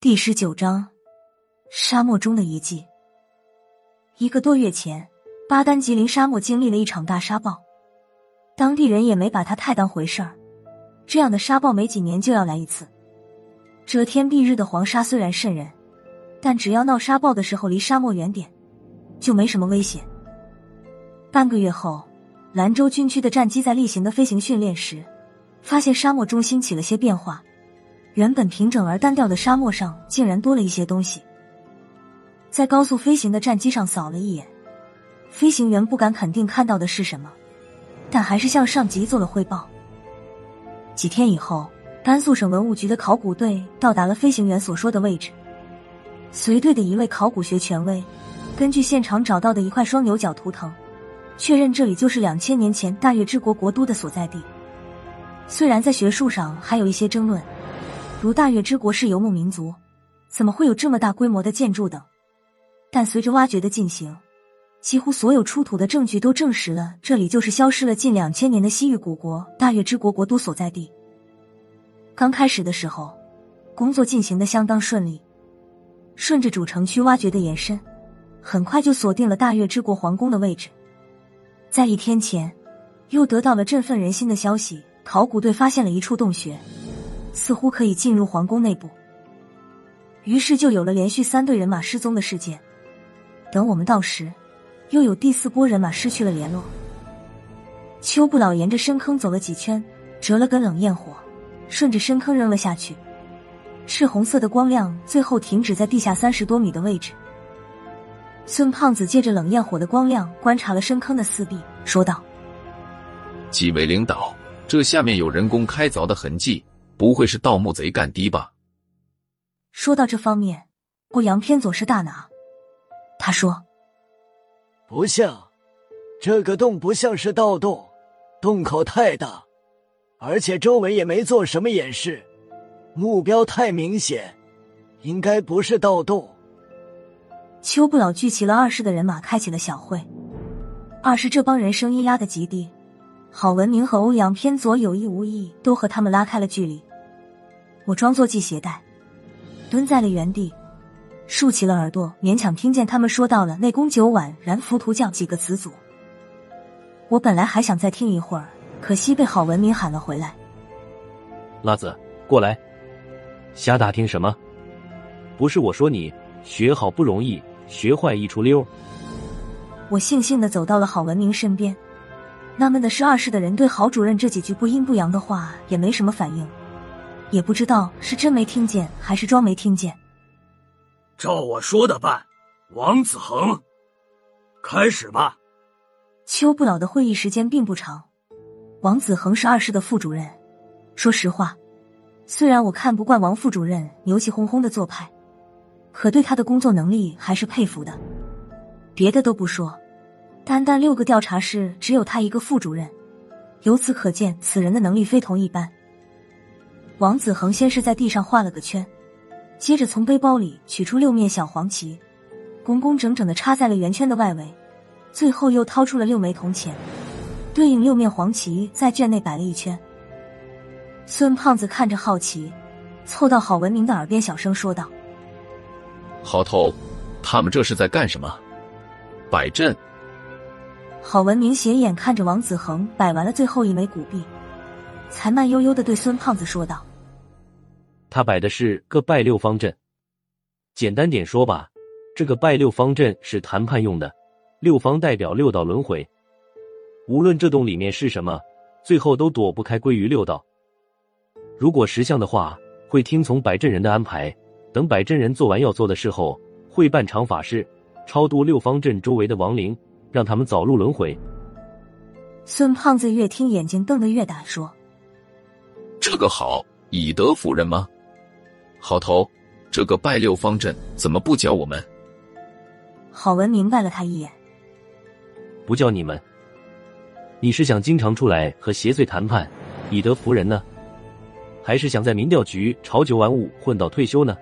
第十九章，沙漠中的遗迹。一个多月前，巴丹吉林沙漠经历了一场大沙暴，当地人也没把它太当回事儿。这样的沙暴没几年就要来一次。遮天蔽日的黄沙虽然渗人，但只要闹沙暴的时候离沙漠远点，就没什么危险。半个月后，兰州军区的战机在例行的飞行训练时，发现沙漠中心起了些变化。原本平整而单调的沙漠上，竟然多了一些东西。在高速飞行的战机上扫了一眼，飞行员不敢肯定看到的是什么，但还是向上级做了汇报。几天以后，甘肃省文物局的考古队到达了飞行员所说的位置。随队的一位考古学权威，根据现场找到的一块双牛角图腾，确认这里就是两千年前大月之国国都的所在地。虽然在学术上还有一些争论。如大月之国是游牧民族，怎么会有这么大规模的建筑等？但随着挖掘的进行，几乎所有出土的证据都证实了这里就是消失了近两千年的西域古国大月之国国都所在地。刚开始的时候，工作进行的相当顺利，顺着主城区挖掘的延伸，很快就锁定了大月之国皇宫的位置。在一天前，又得到了振奋人心的消息：考古队发现了一处洞穴。似乎可以进入皇宫内部，于是就有了连续三队人马失踪的事件。等我们到时，又有第四波人马失去了联络。邱不老沿着深坑走了几圈，折了根冷焰火，顺着深坑扔了下去。赤红色的光亮最后停止在地下三十多米的位置。孙胖子借着冷焰火的光亮观察了深坑的四壁，说道：“几位领导，这下面有人工开凿的痕迹。”不会是盗墓贼干的吧？说到这方面，欧阳偏左是大拿。他说：“不像，这个洞不像是盗洞，洞口太大，而且周围也没做什么掩饰，目标太明显，应该不是盗洞。”邱不老聚齐了二师的人马，开启了小会。二师这帮人声音压得极低，郝文明和欧阳偏左有意无意都和他们拉开了距离。我装作系鞋带，蹲在了原地，竖起了耳朵，勉强听见他们说到了“内功九碗，燃浮屠将”几个词组。我本来还想再听一会儿，可惜被郝文明喊了回来。辣子，过来，瞎打听什么？不是我说你学好不容易，学坏一出溜。我悻悻的走到了郝文明身边，纳闷的是，二室的人对郝主任这几句不阴不阳的话也没什么反应。也不知道是真没听见还是装没听见。照我说的办，王子恒，开始吧。邱不老的会议时间并不长。王子恒是二室的副主任。说实话，虽然我看不惯王副主任牛气哄哄的做派，可对他的工作能力还是佩服的。别的都不说，单单六个调查室只有他一个副主任，由此可见此人的能力非同一般。王子恒先是在地上画了个圈，接着从背包里取出六面小黄旗，工工整整的插在了圆圈的外围，最后又掏出了六枚铜钱，对应六面黄旗在圈内摆了一圈。孙胖子看着好奇，凑到郝文明的耳边小声说道：“郝头，他们这是在干什么？摆阵？”郝文明斜眼看着王子恒摆完了最后一枚古币，才慢悠悠的对孙胖子说道。他摆的是个拜六方阵，简单点说吧，这个拜六方阵是谈判用的，六方代表六道轮回，无论这洞里面是什么，最后都躲不开归于六道。如果识相的话，会听从摆阵人的安排，等摆阵人做完要做的事后，会办场法事，超度六方阵周围的亡灵，让他们早入轮回。孙胖子越听眼睛瞪得越大，说：“这个好，以德服人吗？”好头，这个拜六方阵怎么不教我们？郝文明白了他一眼，不教你们，你是想经常出来和邪祟谈判，以德服人呢，还是想在民调局朝九晚五混到退休呢？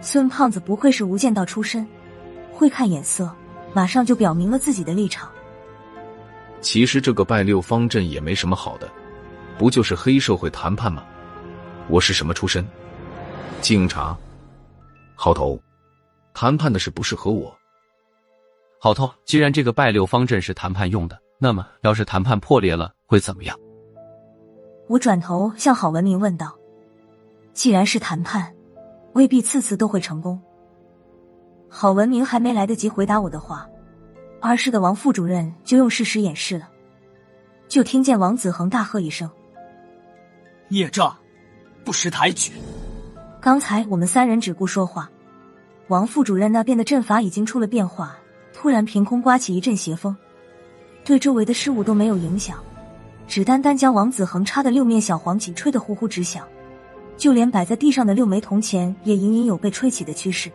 孙胖子不愧是无间道出身，会看眼色，马上就表明了自己的立场。其实这个拜六方阵也没什么好的，不就是黑社会谈判吗？我是什么出身？警察、好头，谈判的事不是和我。好头，既然这个拜六方阵是谈判用的，那么要是谈判破裂了，会怎么样？我转头向郝文明问道：“既然是谈判，未必次次都会成功。”郝文明还没来得及回答我的话，二室的王副主任就用事实演示了。就听见王子恒大喝一声：“孽障，不识抬举！”刚才我们三人只顾说话，王副主任那边的阵法已经出了变化。突然，凭空刮起一阵邪风，对周围的事物都没有影响，只单单将王子恒插的六面小黄旗吹得呼呼直响，就连摆在地上的六枚铜钱也隐隐有被吹起的趋势。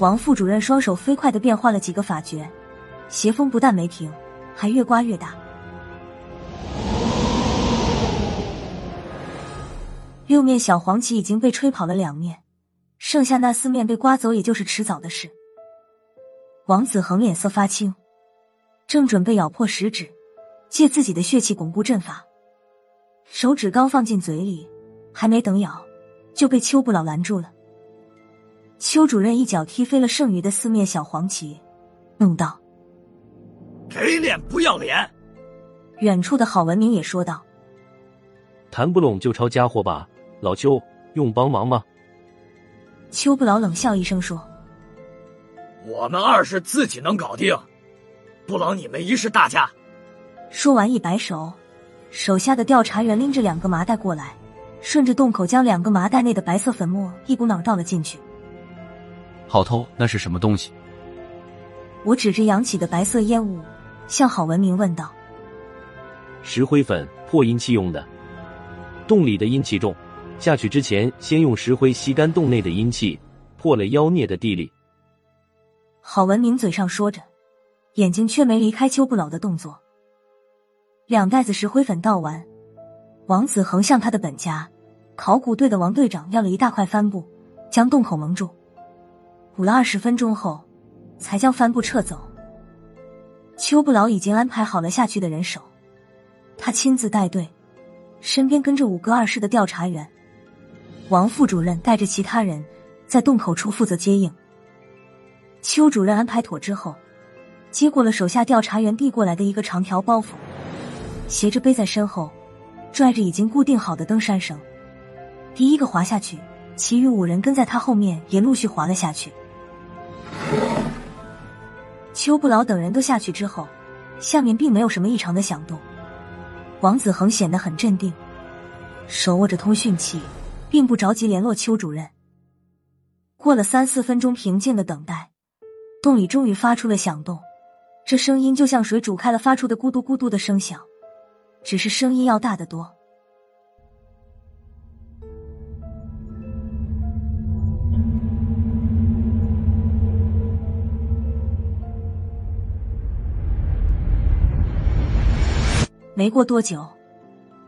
王副主任双手飞快的变换了几个法诀，邪风不但没停，还越刮越大。六面小黄旗已经被吹跑了两面，剩下那四面被刮走，也就是迟早的事。王子恒脸色发青，正准备咬破食指，借自己的血气巩固阵法，手指刚放进嘴里，还没等咬，就被邱不老拦住了。邱主任一脚踢飞了剩余的四面小黄旗，怒道：“给脸不要脸！”远处的郝文明也说道：“谈不拢就抄家伙吧，老邱，用帮忙吗？”邱不老冷笑一声说。我们二是自己能搞定，不劳你们一是大家。说完一摆手，手下的调查员拎着两个麻袋过来，顺着洞口将两个麻袋内的白色粉末一股脑倒了进去。好偷，那是什么东西？我指着扬起的白色烟雾，向郝文明问道：“石灰粉，破阴气用的。洞里的阴气重，下去之前先用石灰吸干洞内的阴气，破了妖孽的地力。”郝文明嘴上说着，眼睛却没离开邱不老的动作。两袋子石灰粉倒完，王子恒向他的本家考古队的王队长要了一大块帆布，将洞口蒙住。补了二十分钟后，才将帆布撤走。邱不老已经安排好了下去的人手，他亲自带队，身边跟着五个二室的调查员。王副主任带着其他人在洞口处负责接应。邱主任安排妥之后，接过了手下调查员递过来的一个长条包袱，斜着背在身后，拽着已经固定好的登山绳，第一个滑下去，其余五人跟在他后面也陆续滑了下去。邱不老等人都下去之后，下面并没有什么异常的响动。王子恒显得很镇定，手握着通讯器，并不着急联络邱主任。过了三四分钟平静的等待。洞里终于发出了响动，这声音就像水煮开了发出的咕嘟咕嘟的声响，只是声音要大得多。没过多久，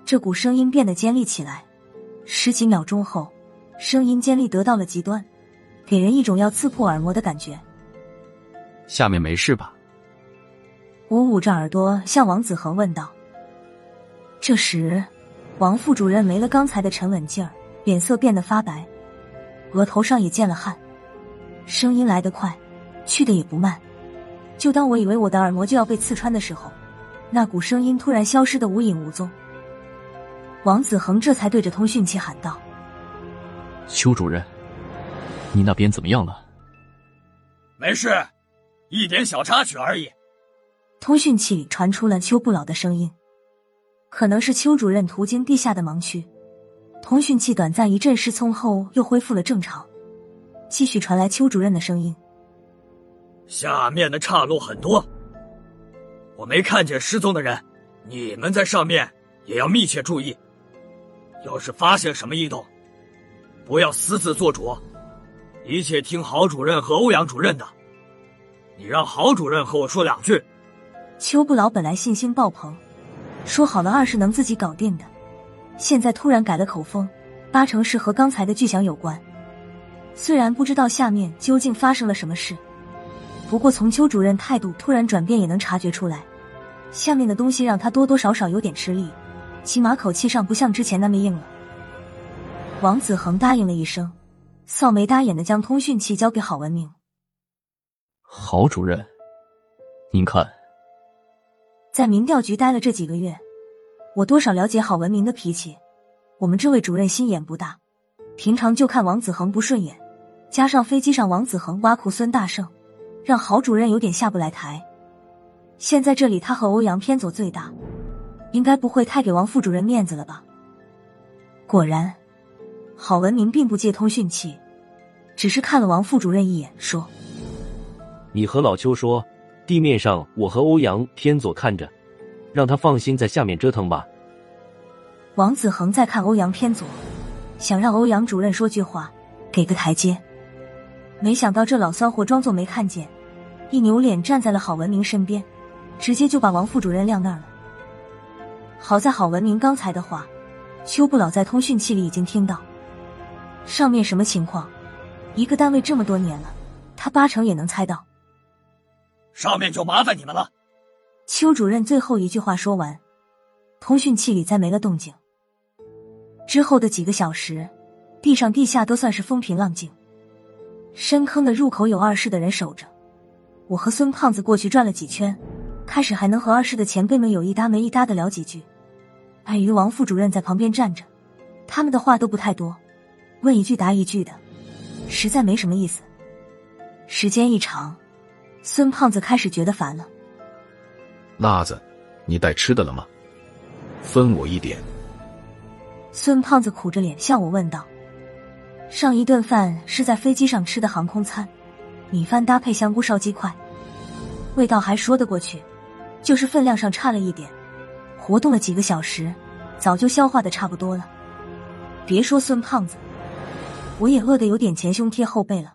这股声音变得尖利起来，十几秒钟后，声音尖利得到了极端，给人一种要刺破耳膜的感觉。下面没事吧？我捂着耳朵向王子恒问道。这时，王副主任没了刚才的沉稳劲儿，脸色变得发白，额头上也见了汗。声音来得快，去的也不慢。就当我以为我的耳膜就要被刺穿的时候，那股声音突然消失的无影无踪。王子恒这才对着通讯器喊道：“邱主任，你那边怎么样了？”“没事。”一点小插曲而已。通讯器里传出了邱不老的声音，可能是邱主任途经地下的盲区。通讯器短暂一阵失聪后，又恢复了正常，继续传来邱主任的声音：“下面的岔路很多，我没看见失踪的人，你们在上面也要密切注意。要是发现什么异动，不要私自做主，一切听郝主任和欧阳主任的。”你让郝主任和我说两句。邱不老本来信心爆棚，说好了二是能自己搞定的，现在突然改了口风，八成是和刚才的巨响有关。虽然不知道下面究竟发生了什么事，不过从邱主任态度突然转变也能察觉出来，下面的东西让他多多少少有点吃力，起码口气上不像之前那么硬了。王子恒答应了一声，扫眉搭眼的将通讯器交给郝文明。郝主任，您看，在民调局待了这几个月，我多少了解郝文明的脾气。我们这位主任心眼不大，平常就看王子恒不顺眼，加上飞机上王子恒挖苦孙大圣，让郝主任有点下不来台。现在这里他和欧阳偏左最大，应该不会太给王副主任面子了吧？果然，郝文明并不借通讯器，只是看了王副主任一眼，说：“你和老邱说，地面上我和欧阳偏左看着，让他放心在下面折腾吧。”王子恒在看欧阳偏左，想让欧阳主任说句话，给个台阶。没想到这老骚货装作没看见，一扭脸站在了郝文明身边，直接就把王副主任晾那儿了。好在郝文明刚才的话，邱不老在通讯器里已经听到。上面什么情况？一个单位这么多年了，他八成也能猜到。上面就麻烦你们了。邱主任最后一句话说完，通讯器里再没了动静。之后的几个小时，地上地下都算是风平浪静。深坑的入口有二室的人守着，我和孙胖子过去转了几圈，开始还能和二室的前辈们有一搭没一搭的聊几句。碍于王副主任在旁边站着，他们的话都不太多，问一句答一句的，实在没什么意思。时间一长，孙胖子开始觉得烦了。辣子，你带吃的了吗？分我一点。孙胖子苦着脸向我问道：“上一顿饭是在飞机上吃的航空餐，米饭搭配香菇烧鸡块，味道还说得过去，就是分量上差了一点。活动了几个小时，早就消化的差不多了。别说孙胖子，我也饿得有点前胸贴后背了。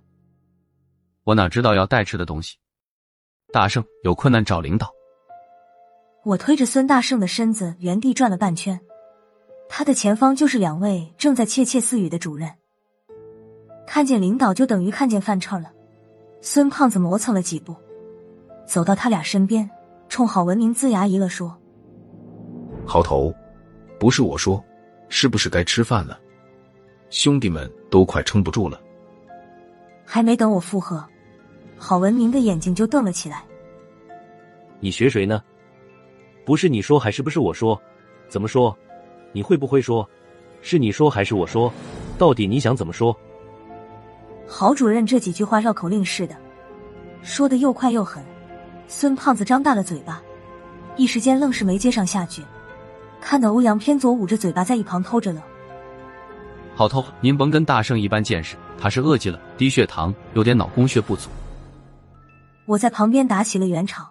我哪知道要带吃的东西？大圣有困难找领导。我推着孙大圣的身子原地转了半圈。”他的前方就是两位正在窃窃私语的主任，看见领导就等于看见饭吃了。孙胖子磨蹭了几步，走到他俩身边，冲郝文明龇牙一乐说：“郝头，不是我说，是不是该吃饭了？兄弟们都快撑不住了。”还没等我附和，郝文明的眼睛就瞪了起来：“你学谁呢？不是你说还是不是我说？怎么说？”你会不会说，是你说还是我说？到底你想怎么说？郝主任这几句话绕口令似的，说的又快又狠。孙胖子张大了嘴巴，一时间愣是没接上下句。看到欧阳偏左捂着嘴巴在一旁偷着乐。好偷，您甭跟大圣一般见识，他是饿极了，低血糖，有点脑供血不足。我在旁边打起了圆场，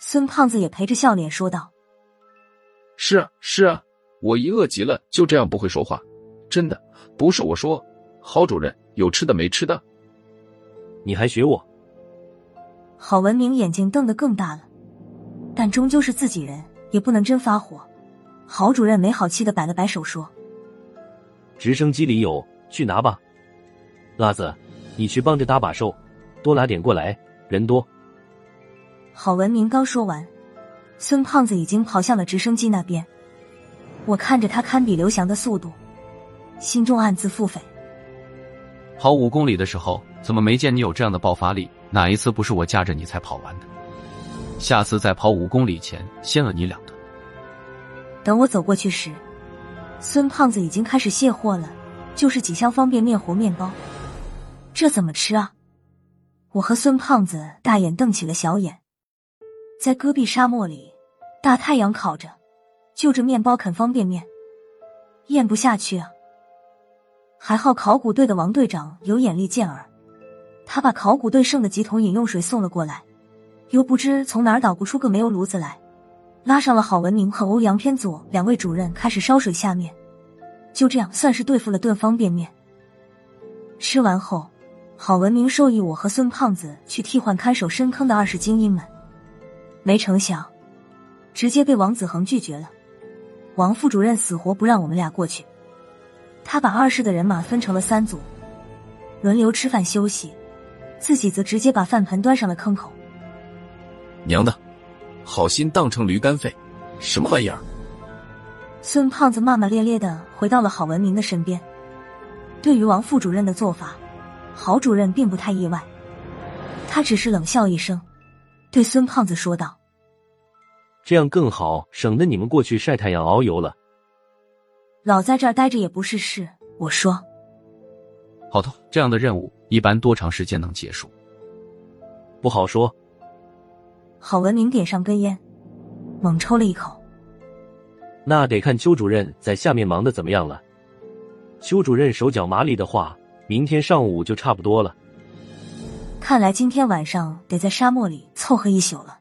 孙胖子也陪着笑脸说道：“是啊，是啊。”我一饿极了，就这样不会说话，真的不是我说。郝主任有吃的没吃的？你还学我？郝文明眼睛瞪得更大了，但终究是自己人，也不能真发火。郝主任没好气的摆了摆手说：“直升机里有，去拿吧。辣子，你去帮着搭把手，多拿点过来，人多。”郝文明刚说完，孙胖子已经跑向了直升机那边。我看着他堪比刘翔的速度，心中暗自腹诽。跑五公里的时候，怎么没见你有这样的爆发力？哪一次不是我架着你才跑完的？下次在跑五公里前，先饿你两顿。等我走过去时，孙胖子已经开始卸货了，就是几箱方便面和面包。这怎么吃啊？我和孙胖子大眼瞪起了小眼。在戈壁沙漠里，大太阳烤着。就着面包啃方便面，咽不下去啊！还好考古队的王队长有眼力见儿，他把考古队剩的几桶饮用水送了过来，又不知从哪儿捣鼓出个煤油炉子来，拉上了郝文明和欧阳偏左两位主任开始烧水下面，就这样算是对付了顿方便面。吃完后，郝文明授意我和孙胖子去替换看守深坑的二世精英们，没成想，直接被王子恒拒绝了。王副主任死活不让我们俩过去，他把二室的人马分成了三组，轮流吃饭休息，自己则直接把饭盆端上了坑口。娘的，好心当成驴肝肺，什么玩意儿？孙胖子骂骂咧咧的回到了郝文明的身边。对于王副主任的做法，郝主任并不太意外，他只是冷笑一声，对孙胖子说道：“这样更好，省得你们过去晒太阳遨游了。老在这儿待着也不是事。”我说：“好的，这样的任务一般多长时间能结束？不好说。”郝文明点上根烟，猛抽了一口。那得看邱主任在下面忙的怎么样了。邱主任手脚麻利的话，明天上午就差不多了。看来今天晚上得在沙漠里凑合一宿了。